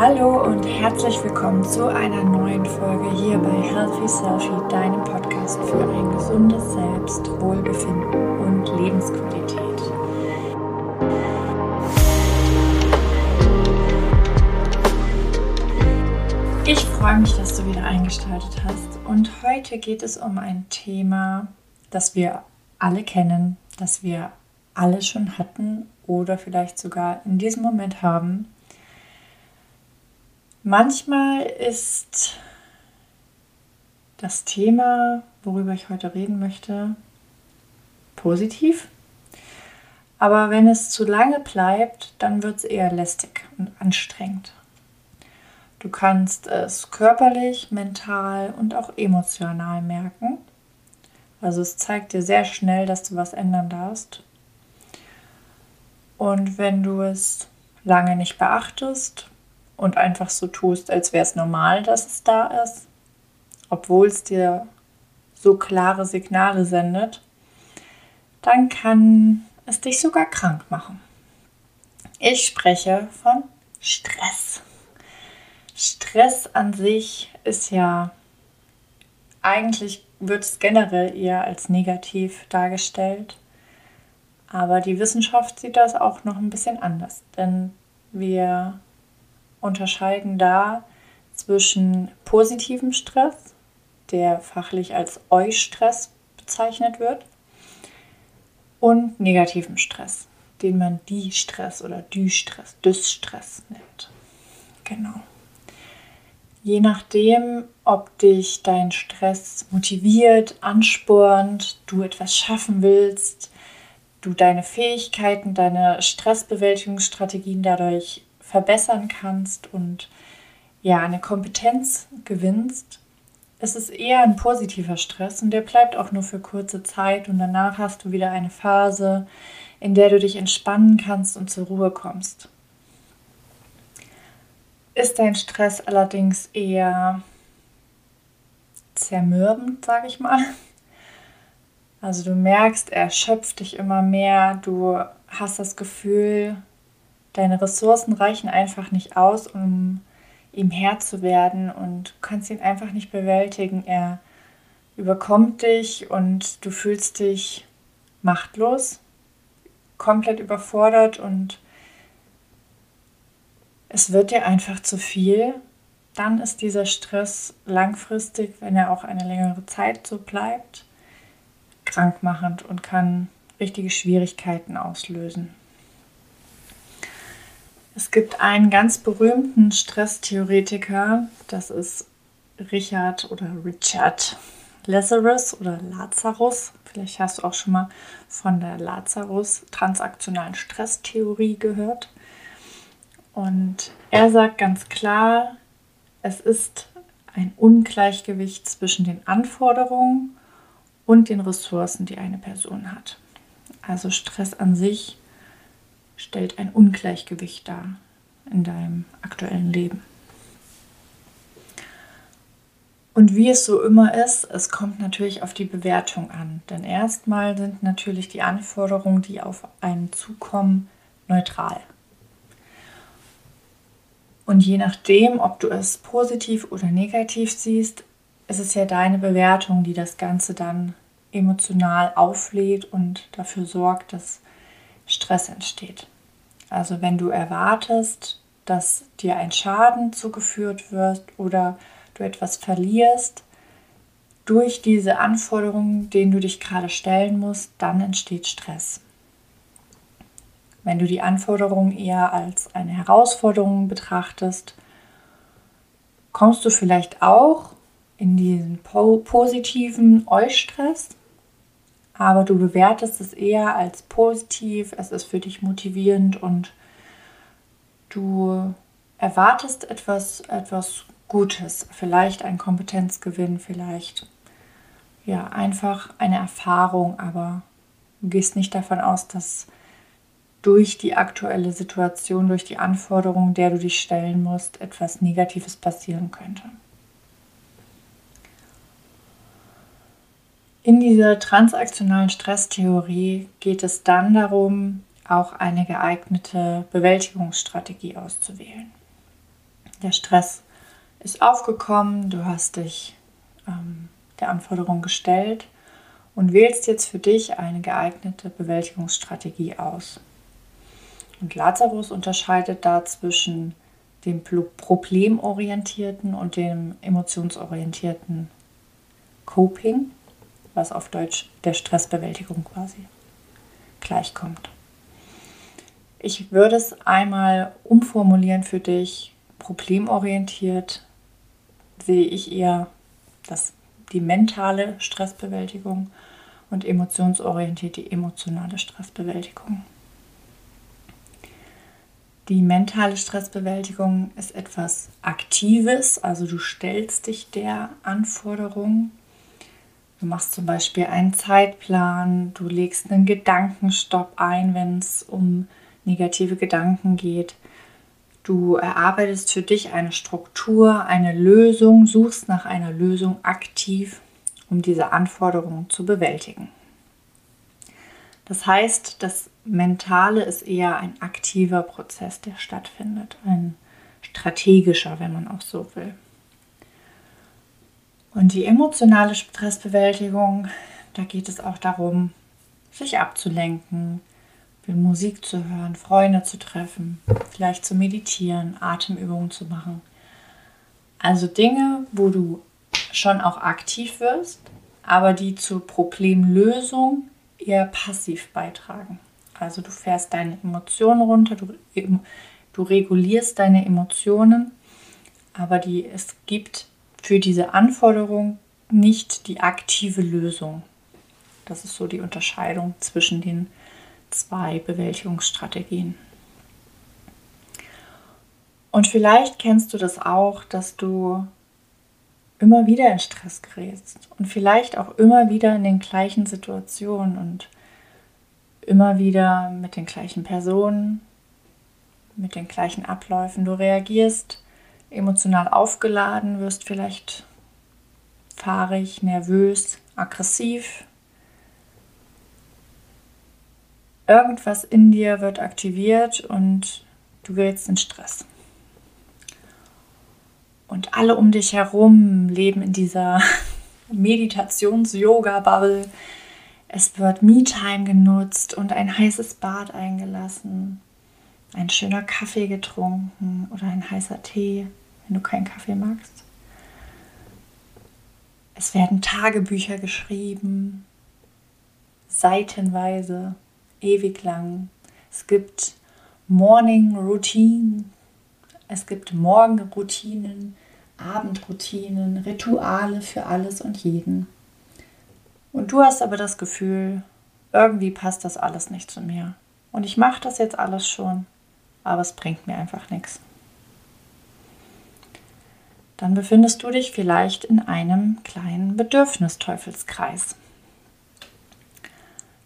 Hallo und herzlich willkommen zu einer neuen Folge hier bei Healthy Selfie, deinem Podcast für ein gesundes Selbst, Wohlbefinden und Lebensqualität. Ich freue mich, dass du wieder eingeschaltet hast und heute geht es um ein Thema, das wir alle kennen, das wir alle schon hatten oder vielleicht sogar in diesem Moment haben Manchmal ist das Thema, worüber ich heute reden möchte, positiv. Aber wenn es zu lange bleibt, dann wird es eher lästig und anstrengend. Du kannst es körperlich, mental und auch emotional merken. Also es zeigt dir sehr schnell, dass du was ändern darfst. Und wenn du es lange nicht beachtest und einfach so tust, als wäre es normal, dass es da ist, obwohl es dir so klare Signale sendet, dann kann es dich sogar krank machen. Ich spreche von Stress. Stress an sich ist ja eigentlich wird es generell eher als negativ dargestellt. Aber die Wissenschaft sieht das auch noch ein bisschen anders, denn wir unterscheiden da zwischen positivem Stress, der fachlich als Eustress bezeichnet wird, und negativem Stress, den man Die-Stress oder Dü-Stress, Dys-Stress nennt. Genau. Je nachdem, ob dich dein Stress motiviert, anspornt, du etwas schaffen willst, du deine Fähigkeiten, deine Stressbewältigungsstrategien dadurch verbessern kannst und ja, eine Kompetenz gewinnst, es ist eher ein positiver Stress und der bleibt auch nur für kurze Zeit und danach hast du wieder eine Phase, in der du dich entspannen kannst und zur Ruhe kommst. Ist dein Stress allerdings eher zermürbend, sage ich mal. Also du merkst, er erschöpft dich immer mehr, du hast das Gefühl, deine Ressourcen reichen einfach nicht aus, um ihm Herr zu werden und du kannst ihn einfach nicht bewältigen. Er überkommt dich und du fühlst dich machtlos, komplett überfordert und es wird dir einfach zu viel. Dann ist dieser Stress langfristig, wenn er auch eine längere Zeit so bleibt, krankmachend und kann richtige Schwierigkeiten auslösen. Es gibt einen ganz berühmten Stresstheoretiker, das ist Richard oder Richard Lazarus oder Lazarus. Vielleicht hast du auch schon mal von der Lazarus transaktionalen Stresstheorie gehört. Und er sagt ganz klar, es ist ein Ungleichgewicht zwischen den Anforderungen und den Ressourcen, die eine Person hat. Also Stress an sich stellt ein Ungleichgewicht dar in deinem aktuellen Leben. Und wie es so immer ist, es kommt natürlich auf die Bewertung an. Denn erstmal sind natürlich die Anforderungen, die auf einen zukommen, neutral. Und je nachdem, ob du es positiv oder negativ siehst, ist es ja deine Bewertung, die das Ganze dann emotional auflädt und dafür sorgt, dass Stress entsteht. Also wenn du erwartest, dass dir ein Schaden zugeführt wird oder du etwas verlierst durch diese Anforderungen, denen du dich gerade stellen musst, dann entsteht Stress. Wenn du die Anforderungen eher als eine Herausforderung betrachtest, kommst du vielleicht auch in diesen positiven Eustress aber du bewertest es eher als positiv, es ist für dich motivierend und du erwartest etwas, etwas Gutes, vielleicht ein Kompetenzgewinn, vielleicht ja einfach eine Erfahrung, aber du gehst nicht davon aus, dass durch die aktuelle Situation, durch die Anforderungen, der du dich stellen musst, etwas Negatives passieren könnte. In dieser transaktionalen Stresstheorie geht es dann darum, auch eine geeignete Bewältigungsstrategie auszuwählen. Der Stress ist aufgekommen, du hast dich ähm, der Anforderung gestellt und wählst jetzt für dich eine geeignete Bewältigungsstrategie aus. Und Lazarus unterscheidet da zwischen dem problemorientierten und dem emotionsorientierten Coping, was auf Deutsch der Stressbewältigung quasi gleichkommt. Ich würde es einmal umformulieren für dich. Problemorientiert sehe ich eher das, die mentale Stressbewältigung und emotionsorientiert die emotionale Stressbewältigung. Die mentale Stressbewältigung ist etwas Aktives, also du stellst dich der Anforderung. Du machst zum Beispiel einen Zeitplan, du legst einen Gedankenstopp ein, wenn es um negative Gedanken geht. Du erarbeitest für dich eine Struktur, eine Lösung, suchst nach einer Lösung aktiv, um diese Anforderungen zu bewältigen. Das heißt, das Mentale ist eher ein aktiver Prozess, der stattfindet, ein strategischer, wenn man auch so will. Und die emotionale Stressbewältigung, da geht es auch darum, sich abzulenken, Musik zu hören, Freunde zu treffen, vielleicht zu meditieren, Atemübungen zu machen. Also Dinge, wo du schon auch aktiv wirst, aber die zur Problemlösung eher passiv beitragen. Also du fährst deine Emotionen runter, du, du regulierst deine Emotionen, aber die, es gibt für diese Anforderung nicht die aktive Lösung. Das ist so die Unterscheidung zwischen den zwei Bewältigungsstrategien. Und vielleicht kennst du das auch, dass du immer wieder in Stress gerätst und vielleicht auch immer wieder in den gleichen Situationen und immer wieder mit den gleichen Personen, mit den gleichen Abläufen. Du reagierst emotional aufgeladen, wirst vielleicht fahrig, nervös, aggressiv. Irgendwas in dir wird aktiviert und du gerätst in Stress. Und alle um dich herum leben in dieser Meditations-Yoga-Bubble. Es wird Me-Time genutzt und ein heißes Bad eingelassen, ein schöner Kaffee getrunken oder ein heißer Tee, wenn du keinen Kaffee magst. Es werden Tagebücher geschrieben, seitenweise, ewig lang. Es gibt Morning Routine, es gibt Morgenroutinen, Abendroutinen, Rituale für alles und jeden. Und du hast aber das Gefühl, irgendwie passt das alles nicht zu mir. Und ich mache das jetzt alles schon, aber es bringt mir einfach nichts. Dann befindest du dich vielleicht in einem kleinen Bedürfnisteufelskreis.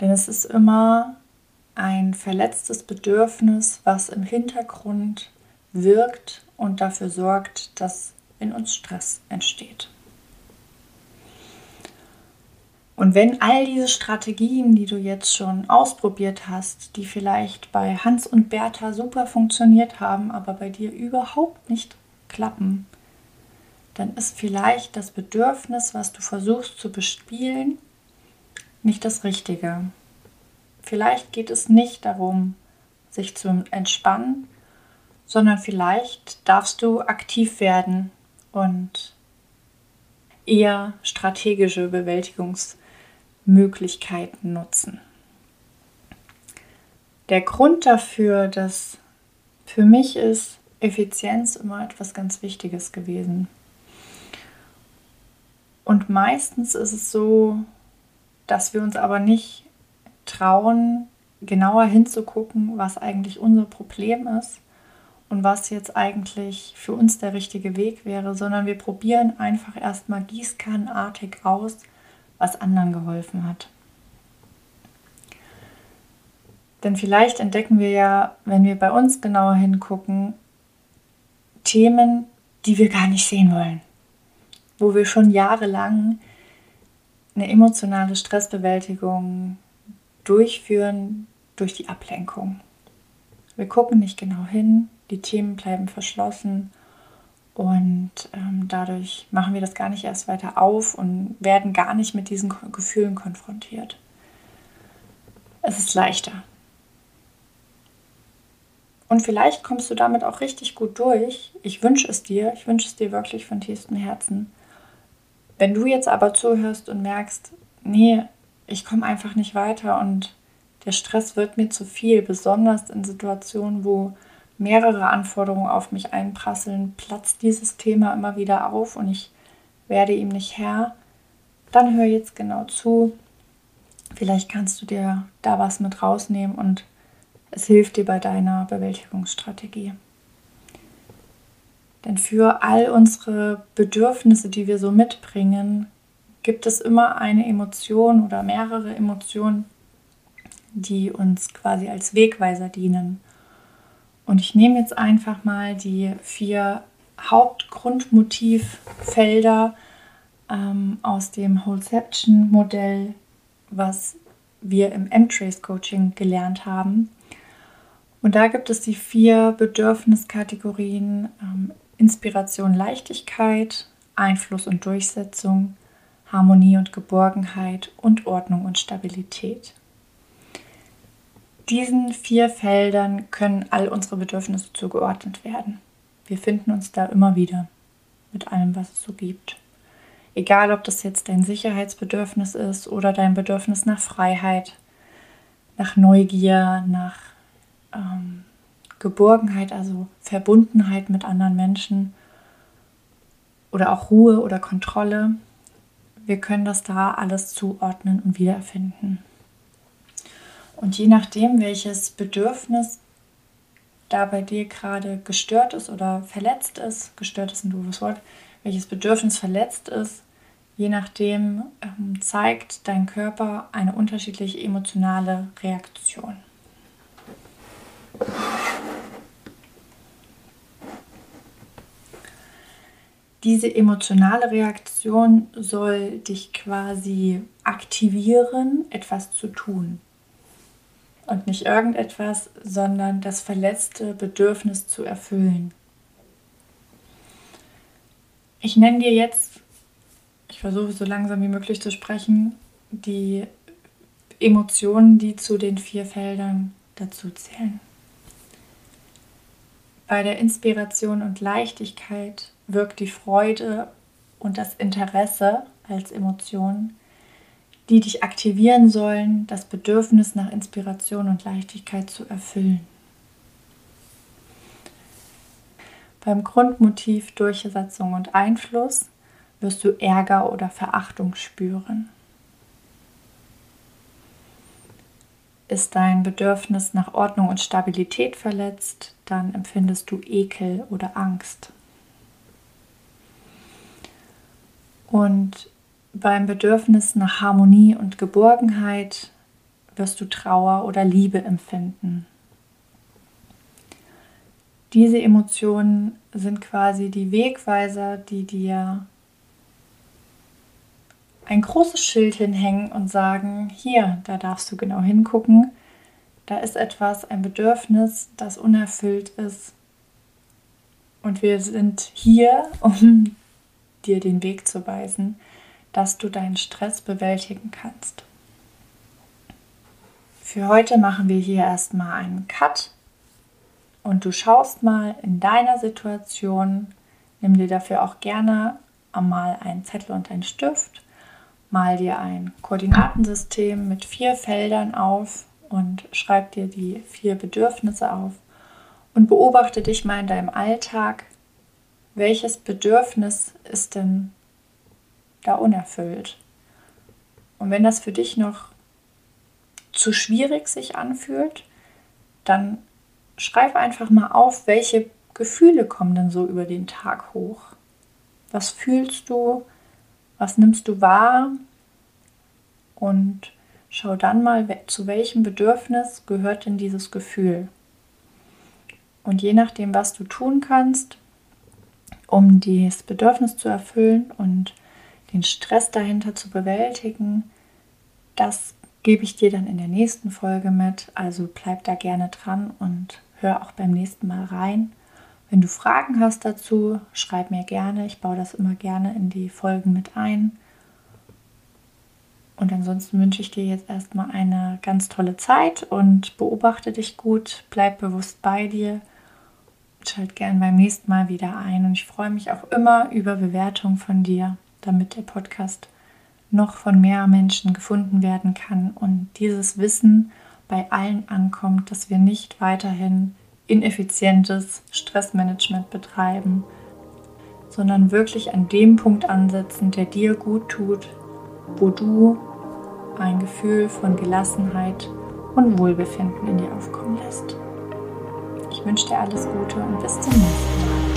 Denn es ist immer ein verletztes Bedürfnis, was im Hintergrund wirkt und dafür sorgt, dass in uns Stress entsteht. Und wenn all diese Strategien, die du jetzt schon ausprobiert hast, die vielleicht bei Hans und Bertha super funktioniert haben, aber bei dir überhaupt nicht klappen, dann ist vielleicht das Bedürfnis, was du versuchst zu bespielen, nicht das Richtige. Vielleicht geht es nicht darum, sich zu entspannen, sondern vielleicht darfst du aktiv werden und eher strategische Bewältigungsmöglichkeiten nutzen. Der Grund dafür, dass für mich ist Effizienz immer etwas ganz Wichtiges gewesen. Und meistens ist es so, dass wir uns aber nicht trauen, genauer hinzugucken, was eigentlich unser Problem ist und was jetzt eigentlich für uns der richtige Weg wäre, sondern wir probieren einfach erstmal gießkannenartig aus, was anderen geholfen hat. Denn vielleicht entdecken wir ja, wenn wir bei uns genauer hingucken, Themen, die wir gar nicht sehen wollen, wo wir schon jahrelang eine emotionale Stressbewältigung durchführen durch die Ablenkung. Wir gucken nicht genau hin, die Themen bleiben verschlossen Und ähm, dadurch machen wir das gar nicht erst weiter auf und werden gar nicht mit diesen Gefühlen konfrontiert. Es ist leichter. Und vielleicht kommst du damit auch richtig gut durch. Ich wünsche es dir, ich wünsche es dir wirklich von tiefstem Herzen. Wenn du jetzt aber zuhörst und merkst, nee, ich komme einfach nicht weiter und der Stress wird mir zu viel, besonders in Situationen, wo mehrere Anforderungen auf mich einprasseln, platzt dieses Thema immer wieder auf und ich werde ihm nicht Herr, dann hör jetzt genau zu. Vielleicht kannst du dir da was mit rausnehmen und es hilft dir bei deiner Bewältigungsstrategie. Denn für all unsere Bedürfnisse, die wir so mitbringen, gibt es immer eine Emotion oder mehrere Emotionen, die uns quasi als Wegweiser dienen. Und ich nehme jetzt einfach mal die vier Hauptgrundmotivfelder ähm, aus dem Wholeception-Modell, was wir im M-Trace-Coaching gelernt haben. Und da gibt es die vier Bedürfniskategorien ähm, Inspiration, Leichtigkeit, Einfluss und Durchsetzung, Harmonie und Geborgenheit und Ordnung und Stabilität diesen vier Feldern können all unsere Bedürfnisse zugeordnet werden. Wir finden uns da immer wieder mit allem, was es so gibt. Egal, ob das jetzt dein Sicherheitsbedürfnis ist oder dein Bedürfnis nach Freiheit, nach Neugier, nach ähm, Geborgenheit, also Verbundenheit mit anderen Menschen oder auch Ruhe oder Kontrolle. Wir können das da alles zuordnen und wiederfinden. Und je nachdem, welches Bedürfnis da bei dir gerade gestört ist oder verletzt ist, gestört ist ein doofes Wort, welches Bedürfnis verletzt ist, je nachdem ähm, zeigt dein Körper eine unterschiedliche emotionale Reaktion. Diese emotionale Reaktion soll dich quasi aktivieren, etwas zu tun und nicht irgendetwas, sondern das verletzte Bedürfnis zu erfüllen. Ich nenne dir jetzt, ich versuche so langsam wie möglich zu sprechen, die Emotionen, die zu den vier Feldern dazu zählen. Bei der Inspiration und Leichtigkeit wirkt die Freude und das Interesse als Emotion die dich aktivieren sollen, das Bedürfnis nach Inspiration und Leichtigkeit zu erfüllen. Beim Grundmotiv Durchsetzung und Einfluss wirst du Ärger oder Verachtung spüren. Ist dein Bedürfnis nach Ordnung und Stabilität verletzt, dann empfindest du Ekel oder Angst. Und beim Bedürfnis nach Harmonie und Geborgenheit wirst du Trauer oder Liebe empfinden. Diese Emotionen sind quasi die Wegweiser, die dir ein großes Schild hinhängen und sagen, hier, da darfst du genau hingucken, da ist etwas, ein Bedürfnis, das unerfüllt ist. Und wir sind hier, um dir den Weg zu weisen dass du deinen Stress bewältigen kannst. Für heute machen wir hier erstmal einen Cut und du schaust mal in deiner Situation, nimm dir dafür auch gerne einmal einen Zettel und einen Stift, mal dir ein Koordinatensystem mit vier Feldern auf und schreib dir die vier Bedürfnisse auf und beobachte dich mal in deinem Alltag, welches Bedürfnis ist denn da unerfüllt. Und wenn das für dich noch zu schwierig sich anfühlt, dann schreib einfach mal auf, welche Gefühle kommen denn so über den Tag hoch. Was fühlst du? Was nimmst du wahr? Und schau dann mal, zu welchem Bedürfnis gehört denn dieses Gefühl. Und je nachdem, was du tun kannst, um dieses Bedürfnis zu erfüllen und den Stress dahinter zu bewältigen, das gebe ich dir dann in der nächsten Folge mit. Also bleib da gerne dran und hör auch beim nächsten Mal rein. Wenn du Fragen hast dazu, schreib mir gerne. Ich baue das immer gerne in die Folgen mit ein. Und ansonsten wünsche ich dir jetzt erstmal eine ganz tolle Zeit und beobachte dich gut, bleib bewusst bei dir. Schalt gern beim nächsten Mal wieder ein. Und ich freue mich auch immer über Bewertungen von dir, damit der Podcast noch von mehr Menschen gefunden werden kann und dieses Wissen bei allen ankommt, dass wir nicht weiterhin ineffizientes Stressmanagement betreiben, sondern wirklich an dem Punkt ansetzen, der dir gut tut, wo du ein Gefühl von Gelassenheit und Wohlbefinden in dir aufkommen lässt. Ich wünsche dir alles Gute und bis zum nächsten Mal.